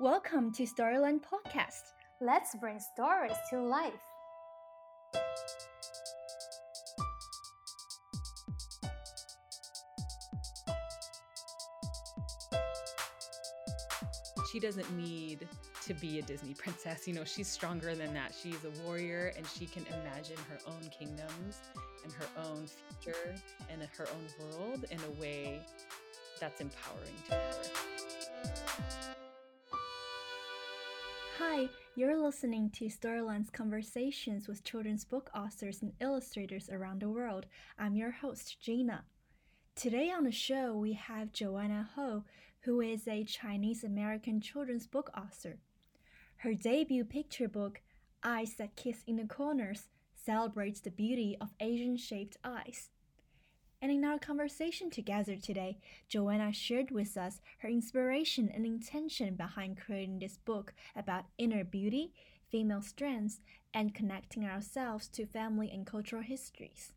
Welcome to Storyland Podcast. Let's bring stories to life. She doesn't need to be a Disney princess. You know, she's stronger than that. She's a warrior and she can imagine her own kingdoms and her own future and her own world in a way that's empowering to her. Hi, you're listening to Storyland's conversations with children's book authors and illustrators around the world. I'm your host, Gina. Today on the show, we have Joanna Ho, who is a Chinese American children's book author. Her debut picture book, Eyes That Kiss in the Corners, celebrates the beauty of Asian shaped eyes. And in our conversation together today, Joanna shared with us her inspiration and intention behind creating this book about inner beauty, female strengths, and connecting ourselves to family and cultural histories.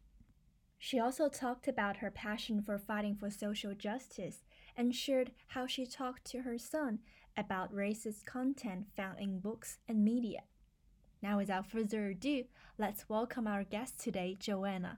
She also talked about her passion for fighting for social justice and shared how she talked to her son about racist content found in books and media. Now, without further ado, let's welcome our guest today, Joanna.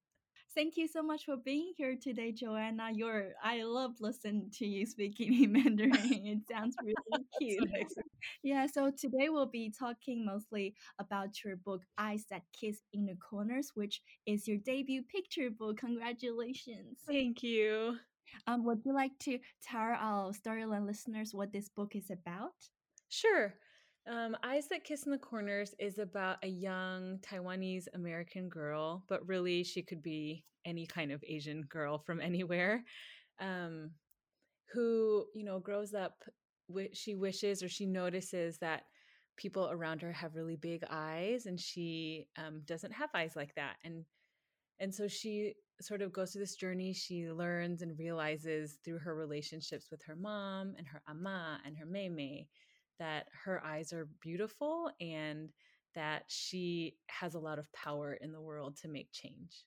Thank you so much for being here today, Joanna. You're I love listening to you speaking in Mandarin. It sounds really cute. yeah, so today we'll be talking mostly about your book Eyes That Kiss in the Corners, which is your debut picture book. Congratulations. Thank you. Um, would you like to tell our Storyland listeners what this book is about? Sure. Um, Eyes That Kiss in the Corners is about a young Taiwanese American girl, but really she could be any kind of Asian girl from anywhere, um, who, you know, grows up, she wishes or she notices that people around her have really big eyes and she um, doesn't have eyes like that. And and so she sort of goes through this journey. She learns and realizes through her relationships with her mom and her ama and her meimei that her eyes are beautiful and that she has a lot of power in the world to make change.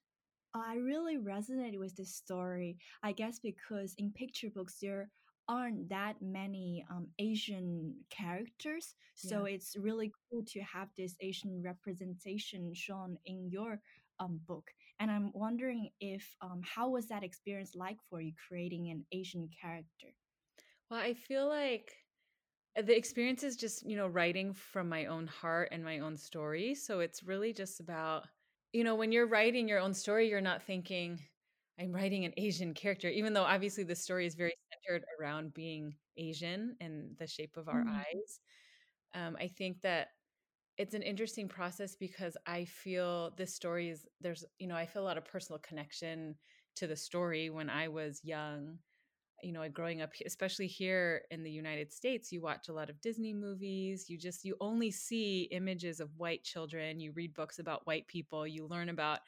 I really resonated with this story. I guess because in picture books there aren't that many um, Asian characters, so it's really cool to have this Asian representation shown in your um, book. And I'm wondering if um, how was that experience like for you creating an Asian character? Well, I feel like uh, the experience is just, you know, writing from my own heart and my own story. So it's really just about, you know, when you're writing your own story, you're not thinking, I'm writing an Asian character, even though obviously the story is very centered around being Asian and the shape of our Mm. eyes. Um, I think that it's an interesting process because I feel this story is there's, you know, I feel a lot of personal connection to the story when I was young. You know, growing up, especially here in the United States, you watch a lot of Disney movies. You just, you only see images of white children. You read books about white people. You learn about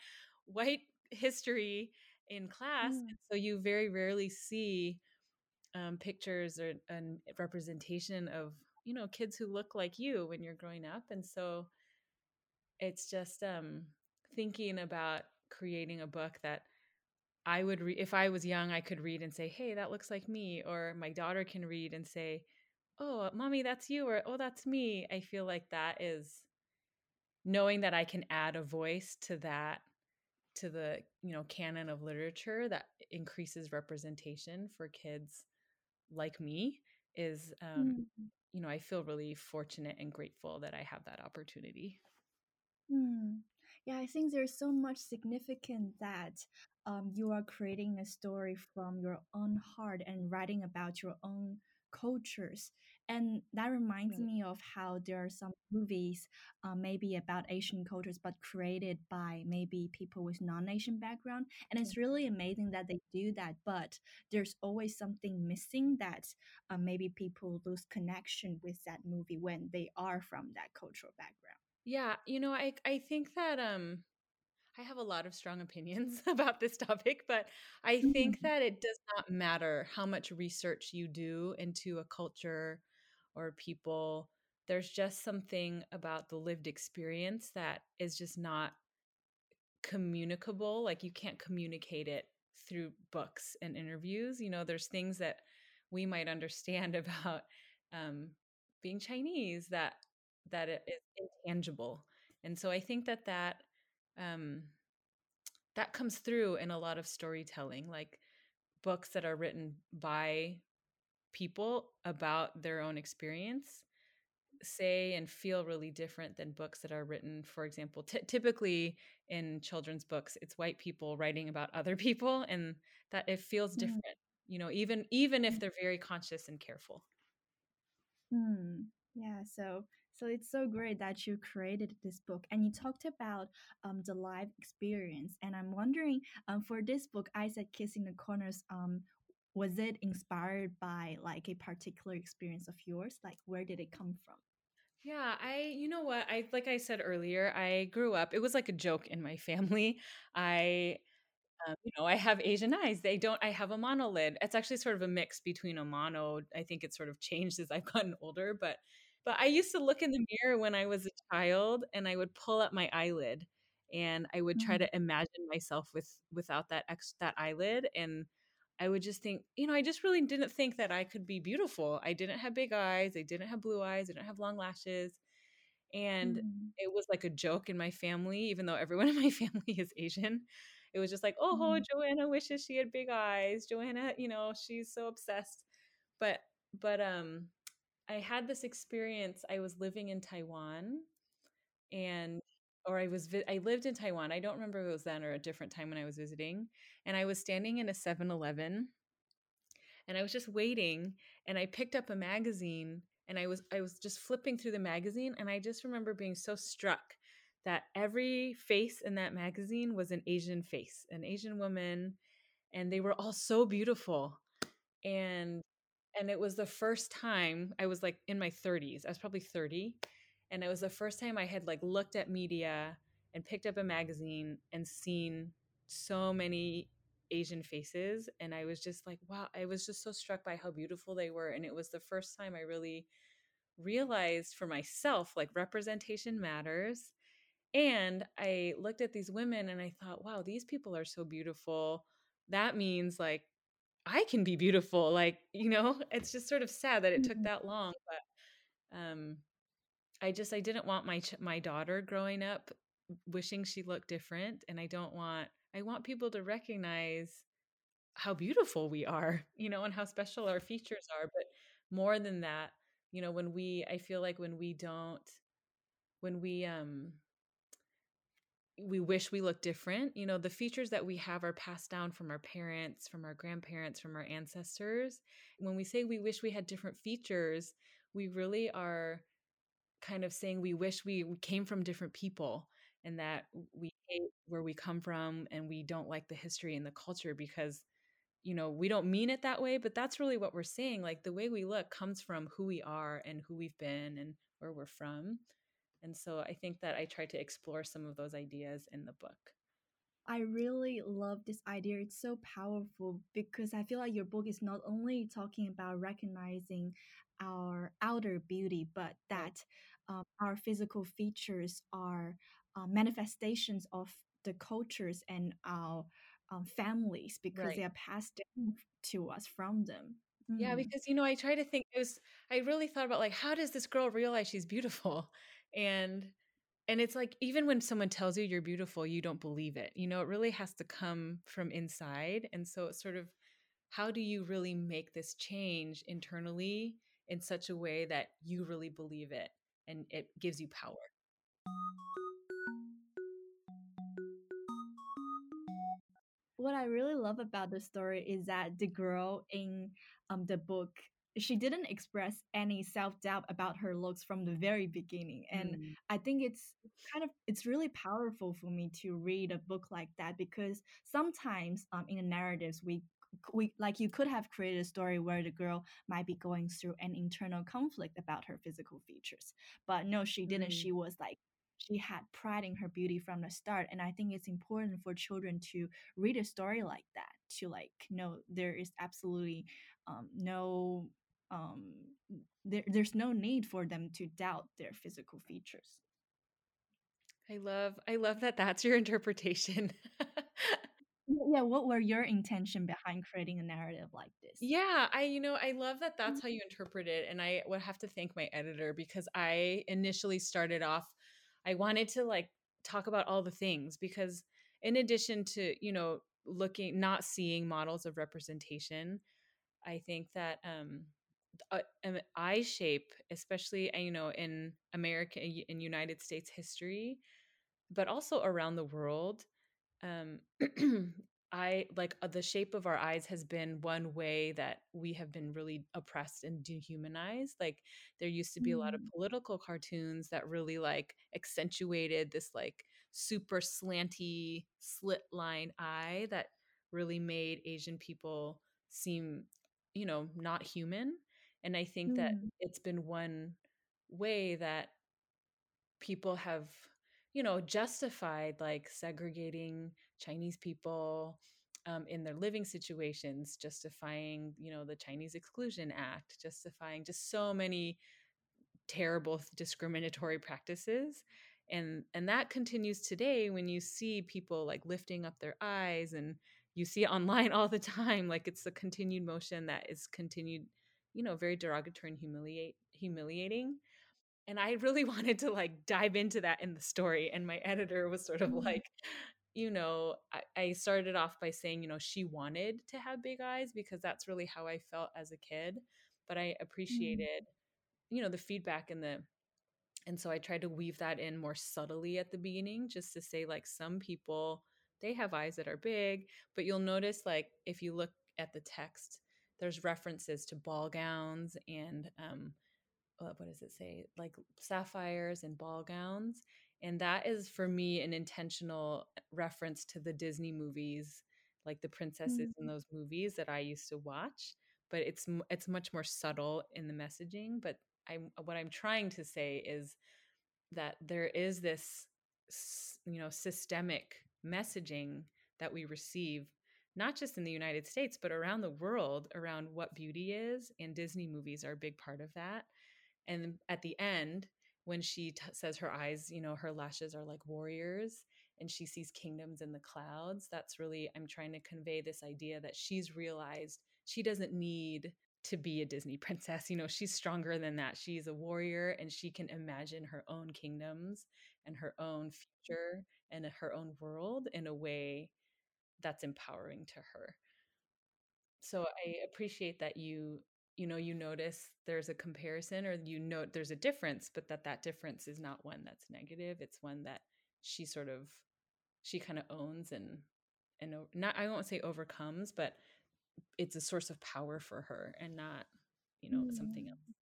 white history in class. Mm. And so you very rarely see um, pictures or and representation of you know kids who look like you when you're growing up and so it's just um thinking about creating a book that i would read if i was young i could read and say hey that looks like me or my daughter can read and say oh mommy that's you or oh that's me i feel like that is knowing that i can add a voice to that to the you know canon of literature that increases representation for kids like me is um Mm. you know i feel really fortunate and grateful that i have that opportunity Hmm. Yeah, I think there's so much significance that um, you are creating a story from your own heart and writing about your own cultures. And that reminds Right. me of how there are some movies, uh, maybe about Asian cultures, but created by maybe people with non-Asian background. And it's really amazing that they do that. But there's always something missing that uh, maybe people lose connection with that movie when they are from that cultural background. Yeah, you know, I I think that um I have a lot of strong opinions about this topic, but I think Mhm. that it does not matter how much research you do into a culture or people. There's just something about the lived experience that is just not communicable. Like you can't communicate it through books and interviews. You know, there's things that we might understand about um, being Chinese that that it is intangible. And so I think that that um, that comes through in a lot of storytelling, like books that are written by people about their own experience say and feel really different than books that are written for example t- typically in children's books it's white people writing about other people and that it feels Mm, different you know even even if mm, they're very conscious and careful mm. Yeah, so so it's so great that you created this book and you talked about um, the live experience. And I'm wondering, um, for this book, Eyes That Kiss in the Corners, um, was it inspired by like a particular experience of yours? Like, where did it come from? yeah i you know what i like i said earlier i grew up it was like a joke in my family i Um, you know, I have Asian eyes. They don't. I have a monolid. It's actually sort of a mix between a mono. I think it's sort of changed as I've gotten older, but but I used to look in the mirror when I was a child, and I would pull up my eyelid, and I would try Mm, to imagine myself with without that ex that eyelid, and I would just think, you know, I just really didn't think that I could be beautiful. I didn't have big eyes. I didn't have blue eyes. I didn't have long lashes and mm, it was like a joke in my family, even though everyone in my family is Asian. It was just like, oh, mm, Joanna wishes she had big eyes. Joanna, you know, she's so obsessed. But but um I had this experience. I was living in Taiwan and or I was vi- I lived in Taiwan. I don't remember if it was then or a different time when I was visiting. And I was standing in a Seven Eleven and I was just waiting and I picked up a magazine and I was I was just flipping through the magazine and I just remember being so struck that every face in that magazine was an Asian face, an Asian woman and they were all so beautiful and and it was the first time I was like in my 30s. I was probably 30 and it was the first time I had like looked at media and picked up a magazine and seen so many Asian faces and I was just like wow, I was just so struck by how beautiful they were and it was the first time I really realized for myself like representation matters and I looked at these women and I thought wow, these people are so beautiful. That means like I can be beautiful. Like, you know, it's just sort of sad that it took mm, that long, but um I just I didn't want my ch- my daughter growing up wishing she looked different and I don't want I want people to recognize how beautiful we are, you know, and how special our features are, but more than that, you know, when we I feel like when we don't when we um we wish we looked different. You know, the features that we have are passed down from our parents, from our grandparents, from our ancestors. When we say we wish we had different features, we really are kind of saying we wish we came from different people and that we hate where we come from and we don't like the history and the culture because you know we don't mean it that way but that's really what we're saying like the way we look comes from who we are and who we've been and where we're from and so I think that I try to explore some of those ideas in the book. I really love this idea. It's so powerful because I feel like your book is not only talking about recognizing our outer beauty, but that um, our physical features are uh, manifestations of the cultures and our um, families because Right. they are passed down to us from them. Yeah, Mm, because you know, I try to think it was I really thought about like how does this girl realize she's beautiful? And and it's like even when someone tells you you're beautiful, you don't believe it. You know, it really has to come from inside. And so it's sort of how do you really make this change internally in such a way that you really believe it and it gives you power. what I really love about the story is that the girl in um the book she didn't express any self-doubt about her looks from the very beginning and Mm. i think it's kind of it's really powerful for me to read a book like that because sometimes um, in the narratives we we like you could have created a story where the girl might be going through an internal conflict about her physical features but no she didn't Mm. she was like she had pride in her beauty from the start and i think it's important for children to read a story like that to like know there is absolutely um, no um, there, there's no need for them to doubt their physical features. I love I love that that's your interpretation. yeah what were your intention behind creating a narrative like this? Yeah, I you know, I love that that's how you interpret it and I would have to thank my editor because I initially started off I wanted to like talk about all the things because in addition to, you know, looking not seeing models of representation, I think that um uh, um, eye shape, especially uh, you know in America in United States history, but also around the world, um i like uh, the shape of our eyes has been one way that we have been really oppressed and dehumanized like there used to be a lot of Mm, political cartoons that really like accentuated this like super slanty slit line eye that really made asian people seem you know not human and i think that mm, it's been one way that people have you know justified like segregating chinese people um, in their living situations justifying you know the chinese exclusion act justifying just so many terrible discriminatory practices and and that continues today when you see people like lifting up their eyes and you see it online all the time like it's a continued motion that is continued you know very derogatory and humiliate humiliating and I really wanted to like dive into that in the story. And my editor was sort of mm, like, you know, I, I started off by saying, you know, she wanted to have big eyes because that's really how I felt as a kid. But I mm, appreciated, you know, the feedback and the, and so I tried to weave that in more subtly at the beginning, just to say, like, some people, they have eyes that are big, but you'll notice, like, if you look at the text, there's references to ball gowns and um, uh, what does it say? Like sapphires and ball gowns and that is for me an intentional reference to the disney movies like the princesses in mm, those movies that i used to watch but it's it's much more subtle in the messaging but i'm what i'm trying to say is that there is this you know systemic messaging that we receive not just in the United States but around the world around what beauty is and Disney movies are a big part of that. And at the end when she t- says her eyes you know her lashes are like warriors and she sees kingdoms in the clouds that's really i'm trying to convey this idea that she's realized she doesn't need to be a disney princess you know she's stronger than that. She's a warrior and she can imagine her own kingdoms and her own mm-hmm. future and her own world in a way that's empowering to her so I appreciate that you you know you notice there's a comparison or you note there's a difference but that that difference is not one that's negative it's one that she sort of she kind of owns and and not I won't say overcomes but it's a source of power for her and not you know something else mm.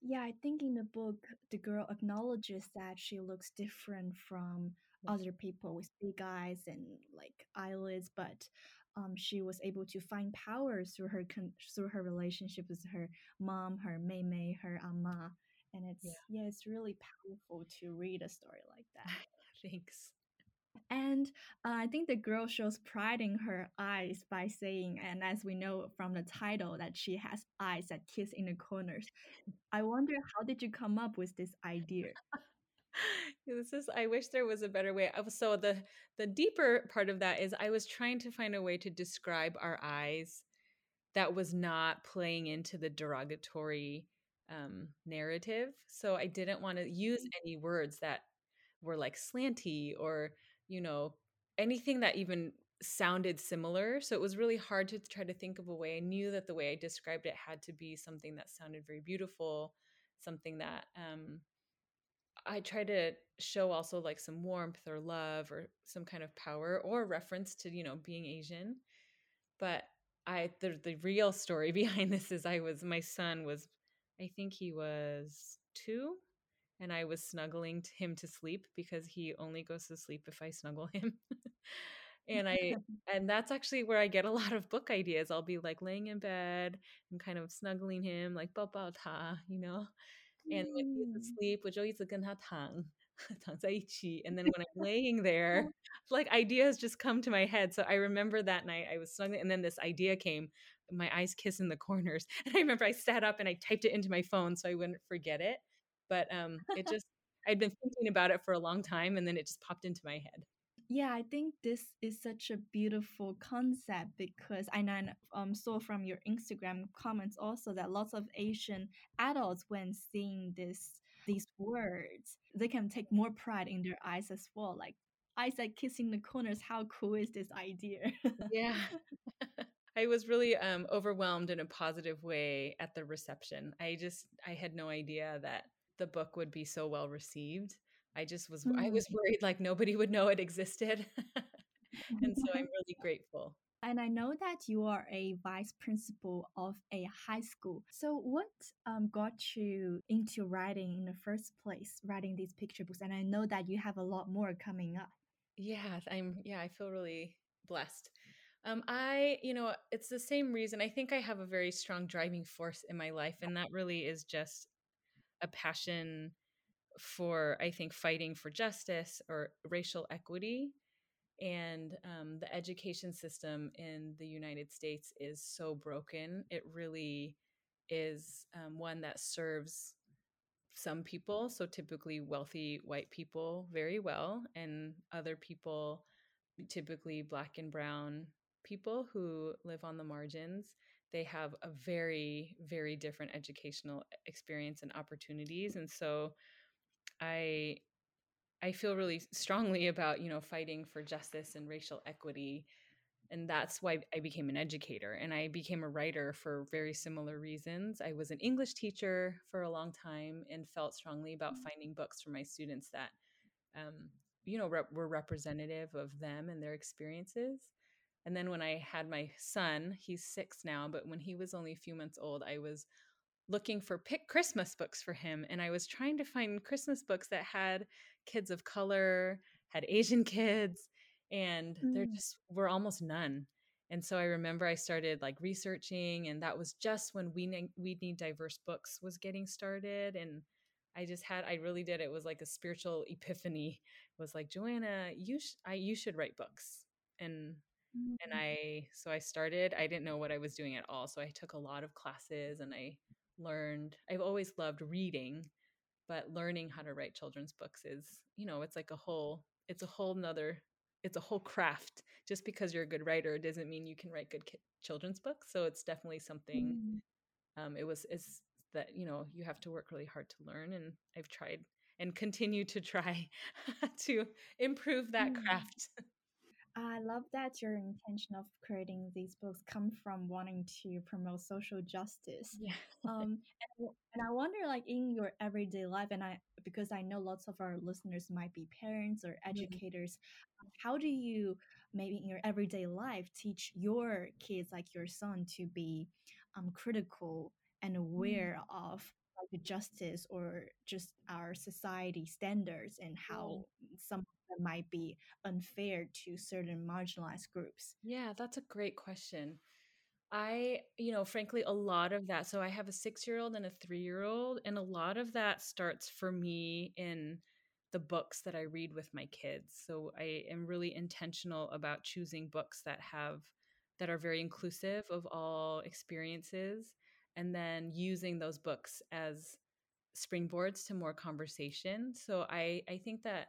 Yeah, I think in the book, the girl acknowledges that she looks different from. Other people with big eyes and like eyelids, but um, she was able to find power through her con- through her relationship with her mom, her Mei Mei, her Ama, and yeah it's yeah, it's really powerful to read a story like that. thanks And uh, I think the girl shows pride in her eyes by saying, and as we know from the title, that she has eyes that kiss in the corners. I wonder how did you come up with this idea? this is i wish there was a better way so the the deeper part of that is i was trying to find a way to describe our eyes that was not playing into the derogatory um, narrative. So I didn't want to use any words that were like slanty or, you know, anything that even sounded similar. So it was really hard to try to think of a way. I knew that the way I described it had to be something that sounded very beautiful, something that um, I try to show also like some warmth or love or some kind of power or reference to, you know, being Asian. But I the the real story behind this is I was my son was I think he was 2 and I was snuggling him to sleep because he only goes to sleep if I snuggle him. and I and that's actually where I get a lot of book ideas. I'll be like laying in bed and kind of snuggling him like ba ba ta, you know. And when he's Mm. asleep, 我就一直跟他躺躺在一起. And then when I'm laying there, like ideas just come to my head. So I remember that night I was snuggling, and then this idea came. My eyes kiss in the corners, and I remember I sat up and I typed it into my phone so I wouldn't forget it. But um, it just I'd been thinking about it for a long time, and then it just popped into my head. Yeah, I think this is such a beautiful concept because I know, um, saw from your Instagram comments also that lots of Asian adults, when seeing this these words, they can take more pride in their eyes as well. Like eyes that kissing the corners. How cool is this idea? Yeah. I was really um, overwhelmed in a positive way at the reception. I just I had no idea that the book would be so well received. I just was I Mm. was worried like nobody would know it existed. and so I'm really grateful. And I know that you are a vice principal of a high school. So, what um, got you into writing in the first place, writing these picture books? And I know that you have a lot more coming up. Yeah, I'm yeah, I feel really blessed. Um I, you know, it's the same reason. I think I have a very strong driving force in my life and that really is just a passion for I think fighting for justice or racial equity and um, the education system in the United States is so broken. It really is um, one that serves some people, so typically wealthy white people, very well, and other people, typically black and brown people who live on the margins. They have a very, very different educational experience and opportunities. And so I I feel really strongly about, you know, fighting for justice and racial equity. And that's why I became an educator and I became a writer for very similar reasons. I was an English teacher for a long time and felt strongly about finding books for my students that, um, you know, rep- were representative of them and their experiences. And then when I had my son, he's six now, but when he was only a few months old, I was looking for pick Christmas books for him. And I was trying to find Christmas books that had kids of color, had Asian kids, and there Mm. just were almost none. And so I remember I started like researching, and that was just when we need, we need diverse books was getting started. And I just had I really did it was like a spiritual epiphany. It was like Joanna, you sh- I you should write books. And and Mm. I so I started. I didn't know what I was doing at all, so I took a lot of classes and I learned. I've always loved reading, but learning how to write children's books is, you know, it's like a whole. It's a whole nother. It's a whole craft. Just because you're a good writer doesn't mean you can write good ki- children's books. So it's definitely something. Mm. Um, it was is that you know you have to work really hard to learn, and I've tried and continue to try to improve that Mm. craft. I love that your intention of creating these books come from wanting to promote social justice. Yeah. Um, and, and I wonder, like in your everyday life, and I because I know lots of our listeners might be parents or Mhm. educators, um, how do you maybe in your everyday life teach your kids, like your son, to be um, critical and Mm. aware of like the justice or just our society standards and how some them might be unfair to certain marginalized groups? Yeah, that's a great question. I, you know, frankly, a lot of that. So I have a six year old and a three year old, and a lot of that starts for me in the books that I read with my kids. So I am really intentional about choosing books that have, that are very inclusive of all experiences, and then using those books as springboards to more conversation. So I, I think that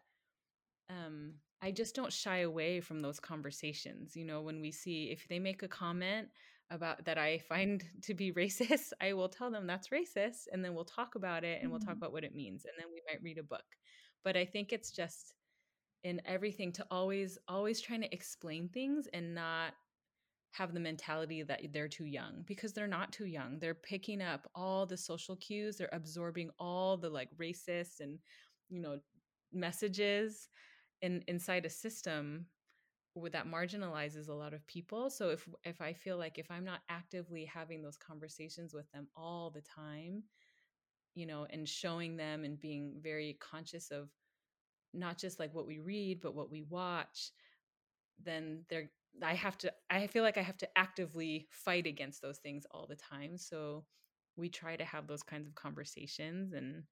um, I just don't shy away from those conversations. You know, when we see if they make a comment about that I find to be racist, I will tell them that's racist, and then we'll talk about it and we'll talk Mhm. about what it means, and then we might read a book. But I think it's just in everything to always, always trying to explain things and not have the mentality that they're too young because they're not too young. They're picking up all the social cues, they're absorbing all the like racist and, you know, messages in inside a system that marginalizes a lot of people. So if if i feel like if i'm not actively having those conversations with them all the time you know and showing them and being very conscious of not just like what we read but what we watch then they're i have to i feel like i have to actively fight against those things all the time. So we try to have those kinds of conversations and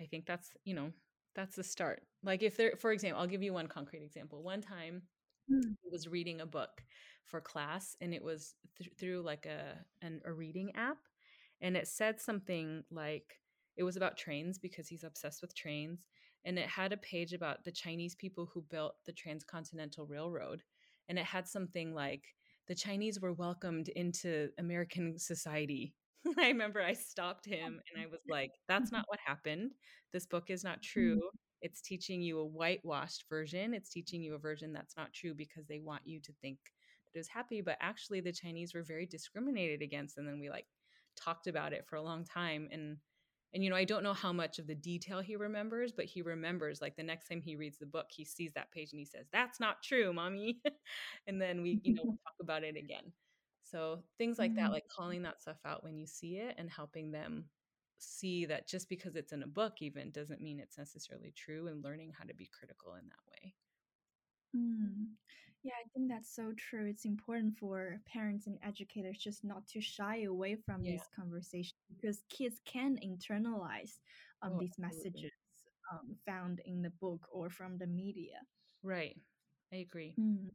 i think that's you know that's the start like if there for example i'll give you one concrete example one time Mm. I was reading a book for class and it was th- through like a an, a reading app and it said something like it was about trains because he's obsessed with trains and it had a page about the Chinese people who built the transcontinental railroad and it had something like the Chinese were welcomed into American society. I remember I stopped oh, him and I was like that's not mm-hmm. what happened. This book is not mm-hmm. true. It's teaching you a whitewashed version. It's teaching you a version that's not true because they want you to think that it was happy. But actually the chinese were very discriminated against and then we like talked about it for a long time and and you know i don't know how much of the detail he remembers but he remembers like the next time he reads the book he sees that page and he says that's not true mommy. And then we you know we'll talk about it again so things like that like calling that stuff out when you see it and helping them see that just because it's in a book even doesn't mean it's necessarily true and learning how to be critical in that way Mm. Yeah, I think that's so true. It's important for parents and educators just not to shy away from yeah these conversations because kids can internalize um, oh these absolutely messages um, found in the book or from the media. right i agree Mm.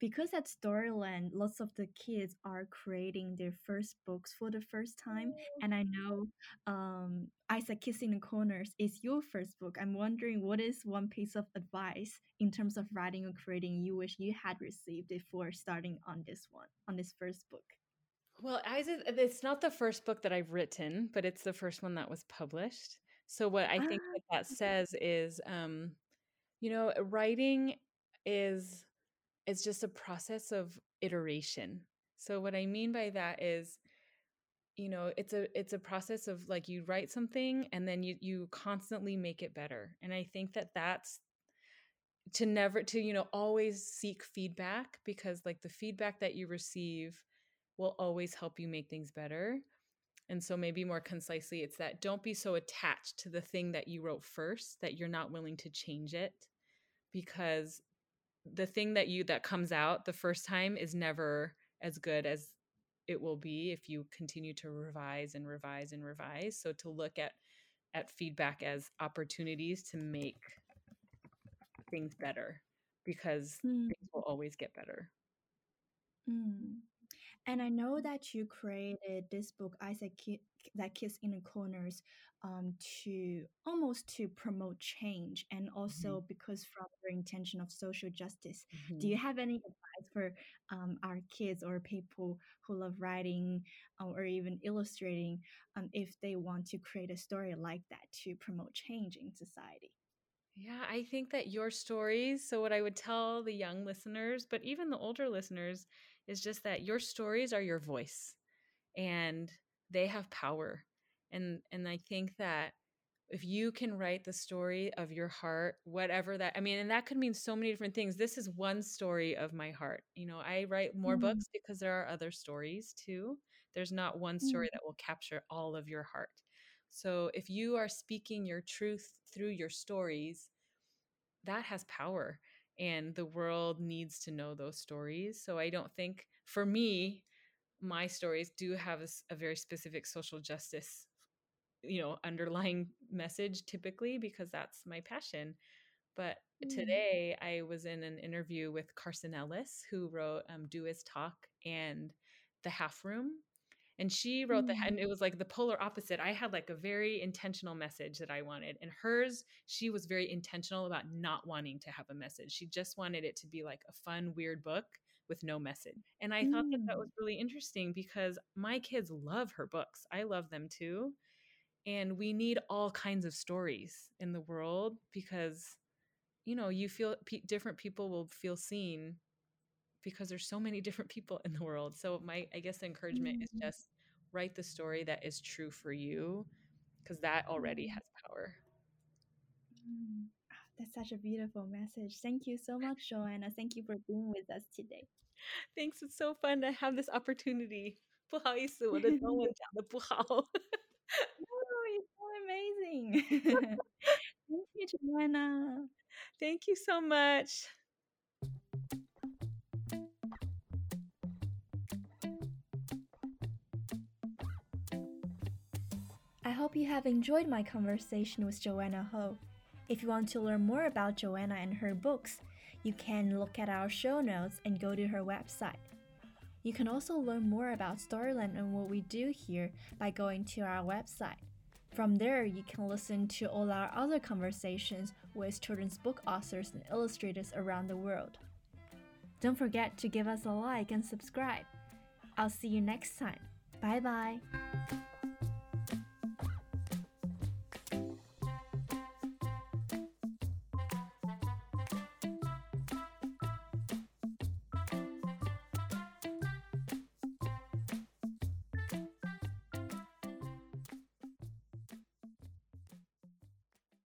Because at Storyland, lots of the kids are creating their first books for the first time. And I know um, Eyes That Kiss in the Corners is your first book. I'm wondering what is one piece of advice in terms of writing or creating you wish you had received before starting on this one, on this first book? well Isaac, it's not the first book that i've written but it's the first one that was published so what i think Ah, that that says is um you know writing is is just a process of iteration. So what i mean by that is you know it's a it's a process of like you write something and then you you constantly make it better. And i think that that's to never to you know always seek feedback because like the feedback that you receive will always help you make things better. And so maybe more concisely it's that don't be so attached to the thing that you wrote first that you're not willing to change it because the thing that you that comes out the first time is never as good as it will be if you continue to revise and revise and revise. So to look at at feedback as opportunities to make things better because mm, things will always get better. Mm. And I know that you created this book, Isaac that Kiss in the Corners, um, to almost to promote change and Mhm, also because from your intention of social justice. Do mhm. you have any advice for um, our kids or people who love writing uh, or even illustrating um, if they want to create a story like that to promote change in society? yeah i think that your stories so what i would tell the young listeners but even the older listeners is just that your stories are your voice and they have power and and i think that if you can write the story of your heart whatever that i mean and that could mean so many different things this is one story of my heart you know i write more Mm, books because there are other stories too there's not one story that will capture all of your heart. So if you are speaking your truth through your stories that has power and the world needs to know those stories so i don't think for me my stories do have a very specific social justice you know underlying message typically because that's my passion. But mm, today i was in an interview with carson ellis who wrote um, Du Iz Tak and the half room and she wrote the mm, and it was like the polar opposite. I had like a very intentional message that i wanted and hers she was very intentional about not wanting to have a message. She just wanted it to be like a fun weird book with no message and i thought that that was mm, really interesting because my kids love her books i love them too and we need all kinds of stories in the world because you know you feel pe- different people will feel seen because there's so many different people in the world. So my I guess the encouragement is mm, just write the story that is true for you because that already mm. has power. Mm, That's such a beautiful message. Thank you so much, Joanna. Thank you for being with us today. Thanks, it's so fun to have this opportunity. 不好意思，我的中文讲的不好。 Oh, you're so amazing. Thank you, Joanna. Thank you so much. I hope you have enjoyed my conversation with Joanna Ho. If you want to learn more about Joanna and her books, you can look at our show notes and go to her website. You can also learn more about Storyland and what we do here by going to our website. From there, you can listen to all our other conversations with children's book authors and illustrators around the world. Don't forget to give us a like and subscribe. I'll see you next time. Bye bye.